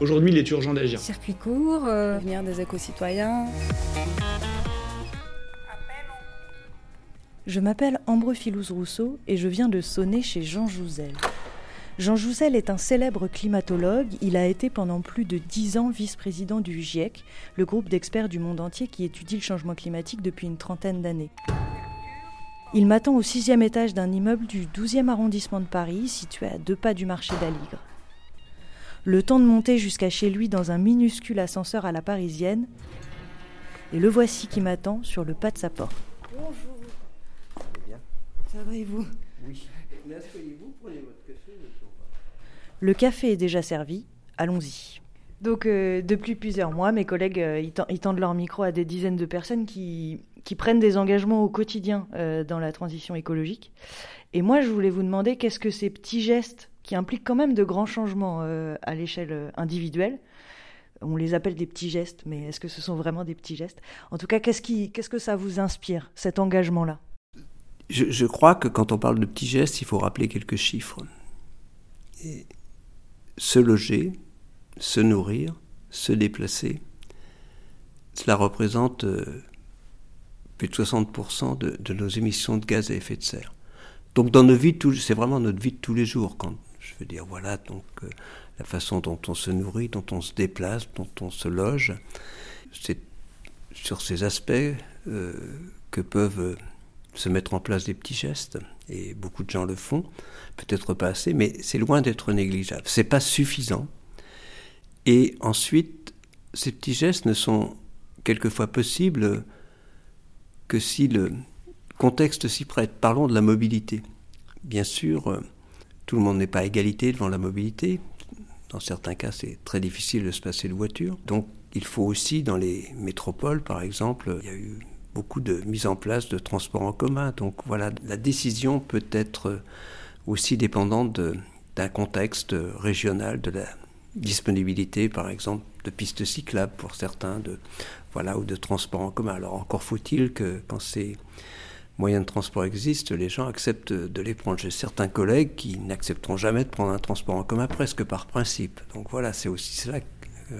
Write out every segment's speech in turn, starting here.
Aujourd'hui, il est urgent d'agir. Circuit court, euh, venir des éco-citoyens. Je m'appelle Ambre Filouz Rousseau et je viens de sonner chez Jean Jouzel. Jean Jouzel est un célèbre climatologue. Il a été pendant plus de dix ans vice-président du GIEC, le groupe d'experts du monde entier qui étudie le changement climatique depuis une trentaine d'années. Il m'attend au sixième étage d'un immeuble du 12e arrondissement de Paris, situé à deux pas du marché d'Aligre. Le temps de monter jusqu'à chez lui dans un minuscule ascenseur à la parisienne, et le voici qui m'attend sur le pas de sa porte. Bonjour. Bien. Ça va et vous? Oui. Mais asseyez-vous, prenez votre café. Le café est déjà servi, allons-y. Donc euh, depuis plusieurs mois, mes collègues euh, ils tendent leur micro à des dizaines de personnes qui, qui prennent des engagements au quotidien euh, dans la transition écologique. Et moi, je voulais vous demander qu'est-ce que ces petits gestes qui impliquent quand même de grands changements euh, à l'échelle euh, individuelle, on les appelle des petits gestes, mais est-ce que ce sont vraiment des petits gestes? En tout cas, qu'est-ce, qui, qu'est-ce que ça vous inspire, cet engagement-là? Je, crois que quand on parle de petits gestes, il faut rappeler quelques chiffres. Se loger, se nourrir, se déplacer, cela représente plus de 60% de, nos émissions de gaz à effet de serre. Donc dans nos vies, c'est vraiment notre vie de tous les jours. Quand je veux dire, voilà, donc euh, la façon dont on se nourrit, dont on se déplace, dont on se loge, c'est sur ces aspects euh, que peuvent euh, se mettre en place des petits gestes. Et beaucoup de gens le font, peut-être pas assez, mais c'est loin d'être négligeable. C'est pas suffisant. Et ensuite, ces petits gestes ne sont quelquefois possibles que si le contexte s'y prête. Parlons de la mobilité. Bien sûr, tout le monde n'est pas à égalité devant la mobilité. Dans certains cas, c'est très difficile de se passer de voiture. Donc, il faut aussi, dans les métropoles, par exemple, il y a eu beaucoup de mise en place de transports en commun. Donc, voilà, la décision peut être aussi dépendante d'un contexte régional, de la disponibilité, par exemple, de pistes cyclables pour certains, de, voilà, ou de transports en commun. Alors, encore faut-il que quand ces moyens de transport existent, les gens acceptent de les prendre. J'ai certains collègues qui n'accepteront jamais de prendre un transport en commun presque par principe. Donc voilà, c'est aussi cela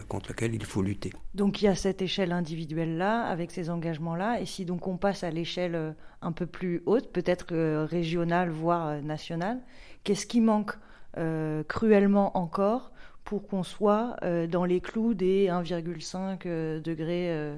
contre lequel il faut lutter. Donc il y a cette échelle individuelle-là, avec ces engagements-là, et si donc on passe à l'échelle un peu plus haute, peut-être régionale, voire nationale, qu'est-ce qui manque euh, cruellement encore pour qu'on soit euh, dans les clous des 1,5 euh, degrés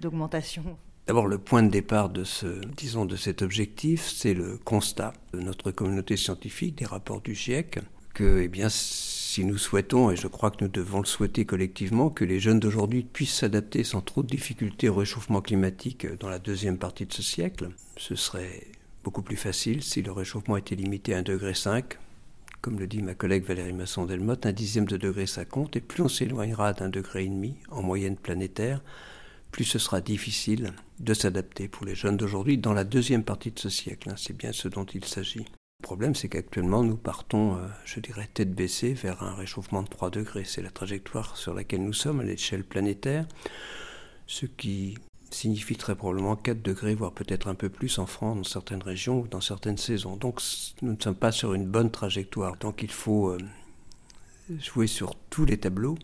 d'augmentation D'abord, le point de départ de ce, disons, de cet objectif, c'est le constat de notre communauté scientifique, des rapports du GIEC, que, eh bien, si nous souhaitons, et je crois que nous devons le souhaiter collectivement, que les jeunes d'aujourd'hui puissent s'adapter sans trop de difficultés au réchauffement climatique dans la deuxième partie de ce siècle, ce serait beaucoup plus facile si le réchauffement était limité à 1,5 degré. Comme le dit ma collègue Valérie Masson-Delmotte, un dixième de degré ça compte, et plus on s'éloignera d'un degré et demi en moyenne planétaire, plus ce sera difficile de s'adapter pour les jeunes d'aujourd'hui dans la deuxième partie de ce siècle. Hein, c'est bien ce dont il s'agit. Le problème, c'est qu'actuellement, nous partons, euh, je dirais, tête baissée vers un réchauffement de 3 degrés. C'est la trajectoire sur laquelle nous sommes à l'échelle planétaire, ce qui signifie très probablement 4 degrés, voire peut-être un peu plus en France, dans certaines régions ou dans certaines saisons. Donc nous ne sommes pas sur une bonne trajectoire. Donc il faut euh, jouer sur tous les tableaux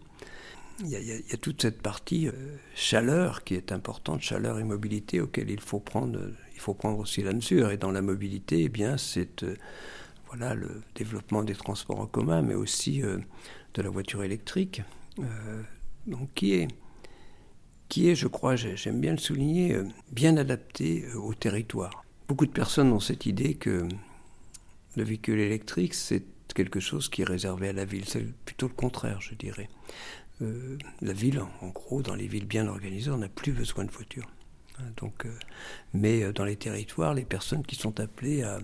il y, a, toute cette partie euh, chaleur qui est importante, chaleur et mobilité, auquel il faut prendre, il faut prendre aussi la mesure. Et dans la mobilité, eh bien, c'est euh, voilà le développement des transports en commun, mais aussi euh, de la voiture électrique, donc qui est qui est, je crois, j'aime bien le souligner, bien adapté au territoire. Beaucoup de personnes ont cette idée que le véhicule électrique, c'est quelque chose qui est réservé à la ville. C'est plutôt le contraire, je dirais. Euh, la ville, en gros, dans les villes bien organisées, on n'a plus besoin de voiture. Donc, euh, mais euh, dans les territoires, les personnes qui sont appelées à,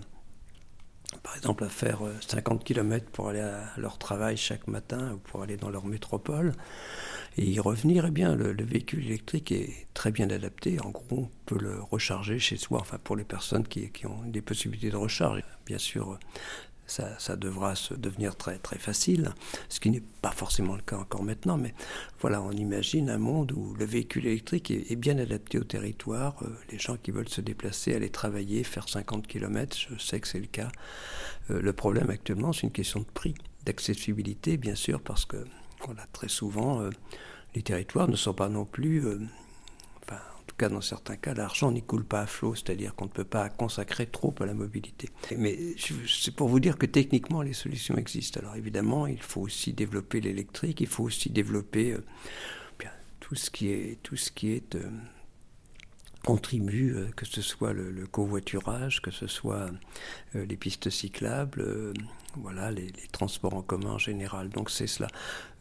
par exemple, à faire 50 km pour aller à leur travail chaque matin ou pour aller dans leur métropole, et y revenir, eh bien, le, véhicule électrique est très bien adapté. En gros, on peut le recharger chez soi, enfin pour les personnes qui, ont des possibilités de recharge. Bien sûr, ça, devra se devenir très, très facile, ce qui n'est pas forcément le cas encore maintenant, mais voilà, on imagine un monde où le véhicule électrique est, bien adapté au territoire, euh, les gens qui veulent se déplacer, aller travailler, faire 50 km, je sais que c'est le cas. Euh, le problème actuellement, c'est une question de prix, d'accessibilité, bien sûr, parce que très souvent, euh, les territoires ne sont pas non plus cas, dans certains cas, l'argent n'y coule pas à flot, c'est-à-dire qu'on ne peut pas consacrer trop à la mobilité. Mais c'est pour vous dire que techniquement, les solutions existent. Alors évidemment, il faut aussi développer l'électrique, il faut aussi développer euh, tout ce qui est, tout ce qui est euh, contribue, euh, que ce soit le, covoiturage, que ce soit les pistes cyclables, voilà, les, transports en commun en général. Donc c'est cela.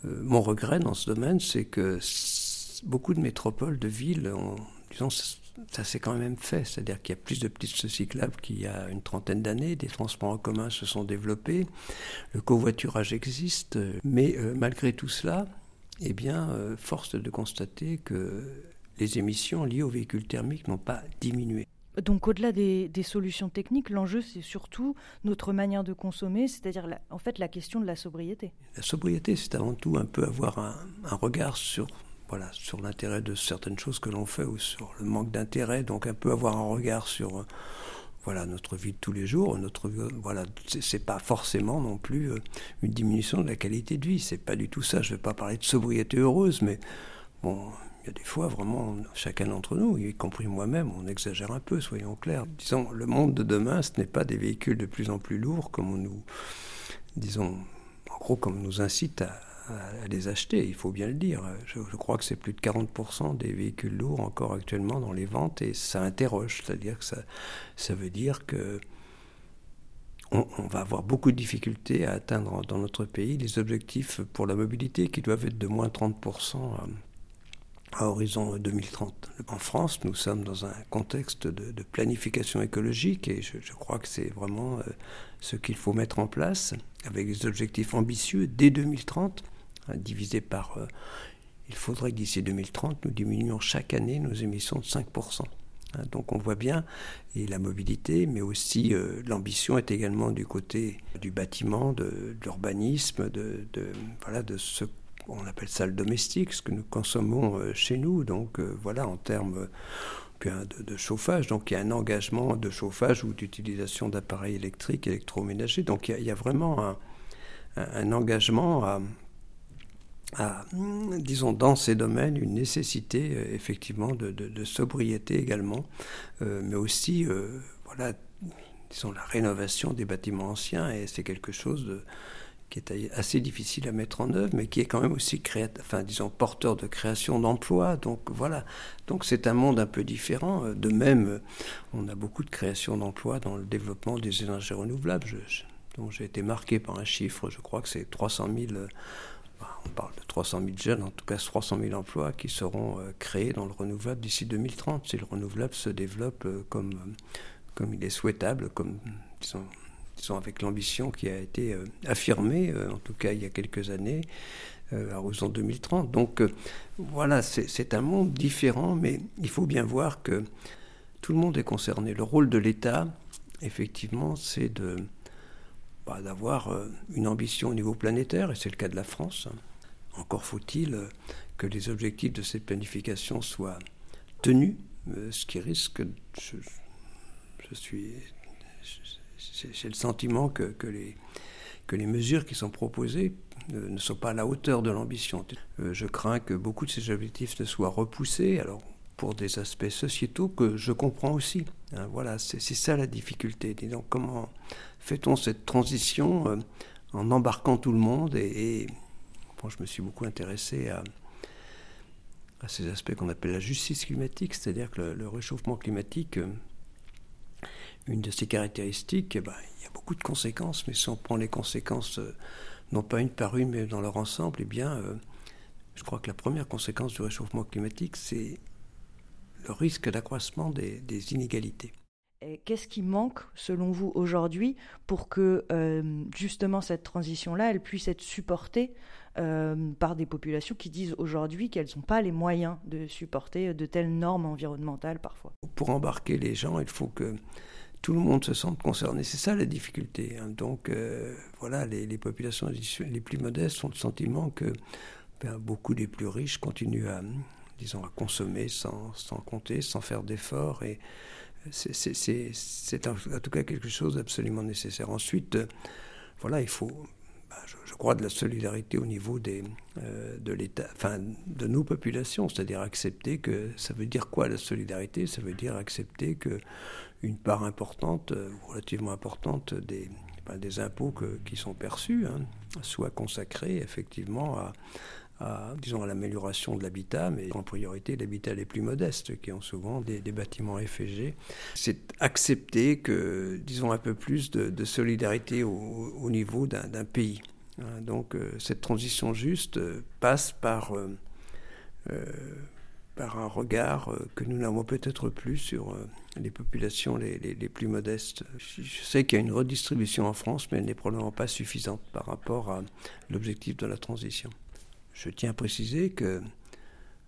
mon regret dans ce domaine, c'est que beaucoup de métropoles, de villes disons, ça s'est quand même fait. C'est-à-dire qu'il y a plus de pistes cyclables qu'il y a une trentaine d'années. Des transports en commun se sont développés. Le covoiturage existe. Mais euh, malgré tout cela, eh bien, euh, force de constater que les émissions liées aux véhicules thermiques n'ont pas diminué. Donc au-delà des, solutions techniques, l'enjeu c'est surtout notre manière de consommer, c'est-à-dire en fait la question de la sobriété. La sobriété, c'est avant tout un peu avoir un regard sur voilà, sur l'intérêt de certaines choses que l'on fait ou sur le manque d'intérêt, donc un peu avoir un regard sur euh, voilà notre vie de tous les jours. Notre voilà, c'est pas forcément non plus euh, une diminution de la qualité de vie. C'est pas du tout ça. Je vais pas parler de sobriété heureuse, mais bon, il y a des fois vraiment chacun d'entre nous, y compris moi-même, on exagère un peu. Soyons clairs. Disons, le monde de demain, ce n'est pas des véhicules de plus en plus lourds comme on nous, disons, en gros, comme on nous incite à les acheter, il faut bien le dire. Je, crois que c'est plus de 40% des véhicules lourds encore actuellement dans les ventes et ça interroge. C'est-à-dire que ça, ça veut dire que on, va avoir beaucoup de difficultés à atteindre dans notre pays les objectifs pour la mobilité qui doivent être de moins 30% à, horizon 2030. En France, nous sommes dans un contexte de, planification écologique et je, crois que c'est vraiment euh, ce qu'il faut mettre en place avec des objectifs ambitieux dès 2030 Hein, divisé par... Euh, il faudrait que d'ici 2030, nous diminuions chaque année nos émissions de 5%. Hein, donc on voit bien, et la mobilité, mais aussi euh, l'ambition est également du côté du bâtiment, de, l'urbanisme, de, voilà, de ce qu'on appelle ça le domestique, ce que nous consommons euh, chez nous. Donc voilà, en termes de, chauffage, donc il y a un engagement de chauffage ou d'utilisation d'appareils électriques, électroménagers. Donc il y a, vraiment un, engagement à, disons, dans ces domaines, une nécessité euh, effectivement de, sobriété également, euh, mais aussi, euh, voilà, disons, la rénovation des bâtiments anciens, et c'est quelque chose de, qui est assez difficile à mettre en œuvre, mais qui est quand même aussi porteur de création d'emplois. Donc voilà, donc c'est un monde un peu différent. De même, on a beaucoup de création d'emplois dans le développement des énergies renouvelables. donc j'ai été marqué par un chiffre, je crois que c'est 300 000 on parle de 300 000 jeunes, en tout cas 300 000 emplois qui seront euh, créés dans le renouvelable d'ici 2030, si le renouvelable se développe euh, comme, comme il est souhaitable, comme, disons, disons avec l'ambition qui a été affirmée, en tout cas il y a quelques années, à l'horizon 2030. Donc voilà, c'est un monde différent, mais il faut bien voir que tout le monde est concerné. Le rôle de l'État, effectivement, c'est de bah, d'avoir euh, une ambition au niveau planétaire, et c'est le cas de la France. Encore faut-il euh, que les objectifs de cette planification soient tenus, euh, ce qui risque, je suis, j'ai le sentiment que, les, mesures qui sont proposées ne sont pas à la hauteur de l'ambition. Je crains que beaucoup de ces objectifs ne soient repoussés. Alors, pour des aspects sociétaux que je comprends aussi. Hein, voilà, c'est ça la difficulté. Disons, comment fait-on cette transition euh, en embarquant tout le monde Et, je me suis beaucoup intéressé à, ces aspects qu'on appelle la justice climatique, c'est-à-dire que le, réchauffement climatique, euh, une de ses caractéristiques, eh ben, il y a beaucoup de conséquences, mais si on prend les conséquences, euh, non pas une par une, mais dans leur ensemble, eh bien, je crois que la première conséquence du réchauffement climatique, c'est le risque d'accroissement des, inégalités. Qu'est-ce qui manque, selon vous, aujourd'hui pour que justement cette transition-là, elle puisse être supportée par des populations qui disent aujourd'hui qu'elles n'ont pas les moyens de supporter de telles normes environnementales parfois? Pour embarquer les gens, il faut que tout le monde se sente concerné. C'est ça la difficulté. Hein. Donc voilà, les, populations les plus modestes ont le sentiment que ben, beaucoup des plus riches continuent à, disons, à consommer sans, sans compter, sans faire d'efforts. Et c'est en, tout cas quelque chose d'absolument nécessaire. Ensuite, euh, voilà, il faut, ben, je, crois, de la solidarité au niveau des, euh, de l'État, enfin, de nos populations, c'est-à-dire accepter que ça veut dire quoi la solidarité? Ça veut dire accepter que une part importante, euh, relativement importante des, des impôts qui sont perçus, hein, soit consacrés effectivement à disons, à l'amélioration de l'habitat, mais en priorité l'habitat les plus modestes, qui ont souvent des, bâtiments FG. C'est accepter que, disons, un peu plus de, solidarité au, niveau d'un pays. Hein, donc euh, cette transition juste euh, passe par, par un regard que nous n'avons peut-être plus sur les populations les, les, plus modestes. Je sais qu'il y a une redistribution en France, mais elle n'est probablement pas suffisante par rapport à l'objectif de la transition. Je tiens à préciser que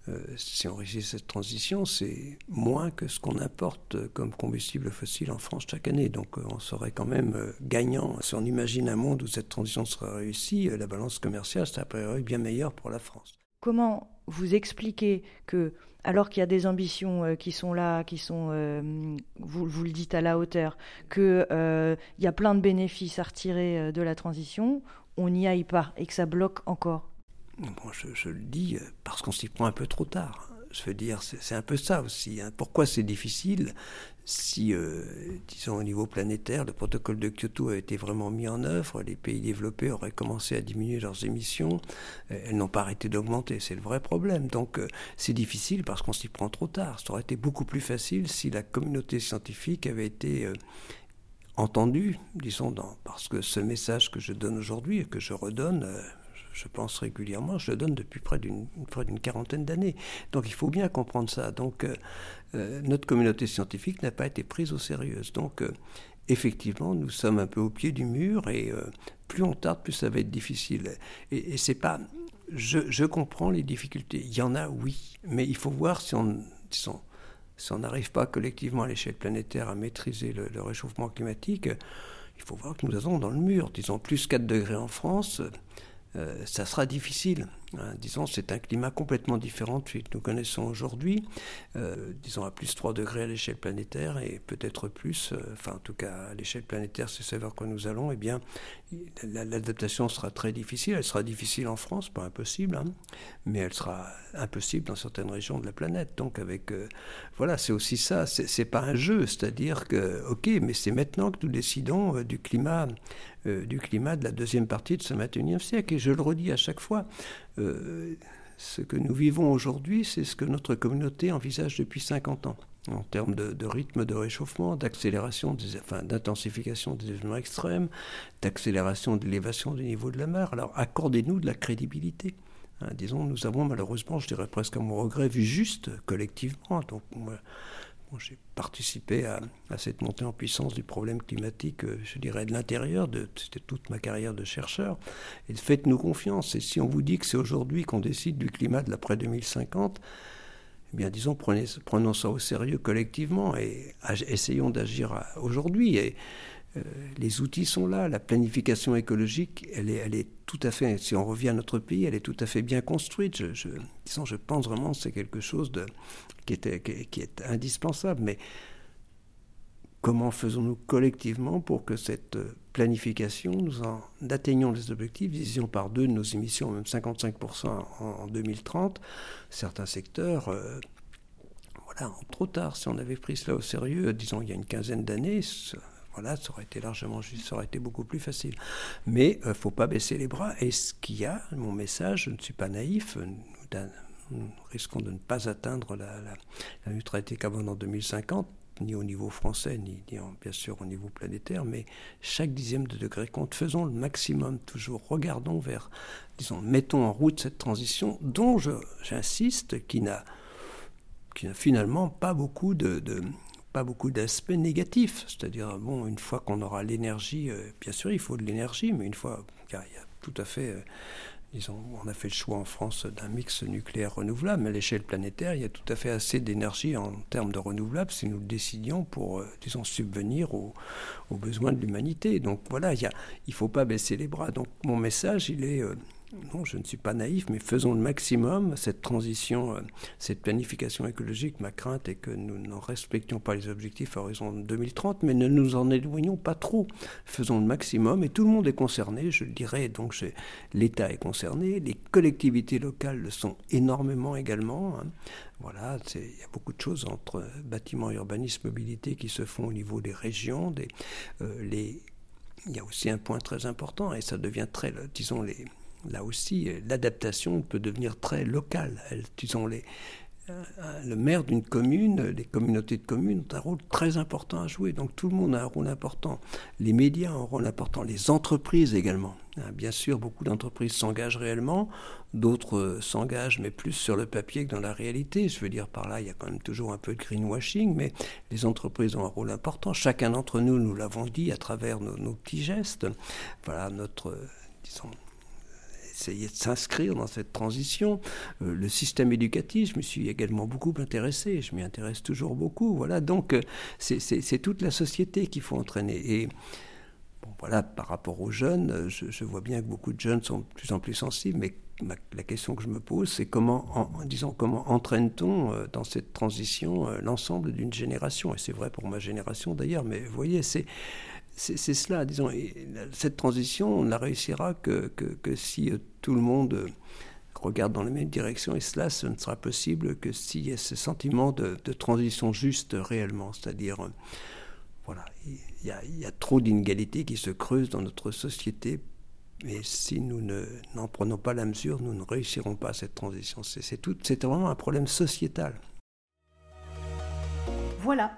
euh, si on réussit cette transition, c'est moins que ce qu'on importe comme combustible fossile en France chaque année. Donc euh, on serait quand même euh, gagnant. Si on imagine un monde où cette transition serait réussie, la balance commerciale serait bien meilleure pour la France. Comment vous expliquez que, alors qu'il y a des ambitions qui sont là, qui sont, vous, vous, le dites à la hauteur, qu'il y a plein de bénéfices à retirer de la transition, on n'y aille pas et que ça bloque encore je, le dis euh, parce qu'on s'y prend un peu trop tard. Je veux dire, c'est un peu ça aussi. Hein. Pourquoi c'est difficile si, euh, disons, au niveau planétaire, le protocole de Kyoto a été vraiment mis en œuvre, les pays développés auraient commencé à diminuer leurs émissions, euh, elles n'ont pas arrêté d'augmenter, c'est le vrai problème. Donc c'est difficile parce qu'on s'y prend trop tard. Ça aurait été beaucoup plus facile si la communauté scientifique avait été entendue, disons, parce que ce message que je donne aujourd'hui et que je redonne, je pense régulièrement, je le donne depuis près d'une quarantaine d'années. Donc il faut bien comprendre ça. Donc euh, euh, notre communauté scientifique n'a pas été prise au sérieux. Donc euh, effectivement, nous sommes un peu au pied du mur et plus on tarde, plus ça va être difficile. Et, c'est pas, je, comprends les difficultés. Il y en a, oui, mais il faut voir si on, si on n'arrive pas collectivement à l'échelle planétaire à maîtriser le, le réchauffement climatique. Il faut voir que nous avons dans le mur, disons plus 4 degrés en France. Euh, ça sera difficile. Hein. disons, c'est un climat complètement différent de celui que nous connaissons aujourd'hui. Euh, disons à plus 3 degrés à l'échelle planétaire et peut-être plus, euh, enfin en tout cas à l'échelle planétaire, c'est vers quoi nous allons, eh bien l'adaptation sera très difficile. Elle sera difficile en France, pas impossible, hein, mais elle sera impossible dans certaines régions de la planète. Donc avec, voilà, c'est aussi ça, c'est pas un jeu, c'est-à-dire que, ok, mais c'est maintenant que nous décidons du climat euh, du climat de la deuxième partie de ce XXIe siècle. Et je le redis à chaque fois, euh, ce que nous vivons aujourd'hui, c'est ce que notre communauté envisage depuis 50 ans en termes de, rythme de réchauffement, d'accélération, enfin, d'intensification des événements extrêmes, d'accélération de l'élévation du niveau de la mer. Alors accordez-nous de la crédibilité. Hein, disons, nous avons malheureusement, je dirais presque à mon regret, vu juste collectivement. J'ai participé à, cette montée en puissance du problème climatique, euh, je dirais, de l'intérieur, c'était toute ma carrière de chercheur. Et faites-nous confiance. Et si on vous dit que c'est aujourd'hui qu'on décide du climat de l'après 2050, eh bien, disons, prenez, prenons ça au sérieux collectivement et essayons d'agir aujourd'hui. Euh, les outils sont là. La planification écologique, elle est, tout à fait, si on revient à notre pays, elle est tout à fait bien construite. Je, disons, je pense vraiment que c'est quelque chose qui, est, indispensable. Mais comment faisons-nous collectivement pour que cette planification, nous en atteignions les objectifs, division par deux de nos émissions, même 55% en, 2030 Certains secteurs... Euh, voilà, trop tard. Si on avait pris cela au sérieux, disons il y a une quinzaine d'années, voilà, ça aurait été largement juste, ça aurait été beaucoup plus facile. Mais il euh, ne faut pas baisser les bras. Et ce qu'il y a, mon message, je ne suis pas naïf, nous, risquons de ne pas atteindre la, neutralité carbone en 2050 ni au niveau français, ni, bien sûr au niveau planétaire, mais chaque dixième de degré compte. Faisons le maximum toujours. Regardons vers, disons, mettons en route cette transition dont j'insiste, qui n'a qui n'a finalement pas beaucoup de, pas beaucoup d'aspects négatifs. C'est-à-dire, bon, une fois qu'on aura l'énergie, bien sûr, il faut de l'énergie, mais une fois, il y a tout à fait disons, on a fait le choix en France d'un mix nucléaire renouvelable, mais à l'échelle planétaire, il y a tout à fait assez d'énergie en termes de renouvelables si nous le décidions pour, euh, disons, subvenir aux, besoins de l'humanité. Donc voilà, il ne faut pas baisser les bras. Donc mon message, il est... Non, je ne suis pas naïf, mais faisons le maximum. Cette transition, euh, cette planification écologique, ma crainte est que nous n'en respections pas les objectifs à horizon 2030, mais ne nous en éloignons pas trop. Faisons le maximum et tout le monde est concerné, je le dirais. Donc l'État est concerné, les collectivités locales le sont énormément également. Hein. Voilà, il y a beaucoup de choses entre bâtiments, urbanisme, mobilité qui se font au niveau des régions, euh, il y a aussi un point très important, et ça devient très, disons, les, là aussi, l'adaptation peut devenir très locale. disons, les, euh, le maire d'une commune, les communautés de communes ont un rôle très important à jouer. Donc tout le monde a un rôle important. Les médias ont un rôle important. Les entreprises également. Hein, bien sûr, beaucoup d'entreprises s'engagent réellement. D'autres euh, s'engagent, mais plus sur le papier que dans la réalité. Je veux dire, par là, il y a quand même toujours un peu de greenwashing, mais les entreprises ont un rôle important. Chacun d'entre nous, nous l'avons dit à travers nos, nos petits gestes. Voilà notre, euh, disons, essayer de s'inscrire dans cette transition. Euh, le système éducatif, je me suis également beaucoup intéressé, je m'y intéresse toujours beaucoup. Voilà, donc euh, c'est toute la société qu'il faut entraîner. Et bon, voilà, par rapport aux jeunes, euh, je, vois bien que beaucoup de jeunes sont de plus en plus sensibles, mais la question que je me pose, c'est comment, en, comment entraîne-t-on dans cette transition l'ensemble d'une génération? Et c'est vrai pour ma génération d'ailleurs, mais vous voyez, c'est c'est cela, disons. cette transition, on ne la réussira que, si euh, tout le monde euh, regarde dans la même direction. Et cela, ce ne sera possible que s'il y a ce sentiment de, transition juste réellement. C'est-à-dire, euh, voilà, il y, a, trop d'inégalités qui se creusent dans notre société. Et si nous n'en prenons pas la mesure, nous ne réussirons pas cette transition. C'est vraiment un problème sociétal. Voilà,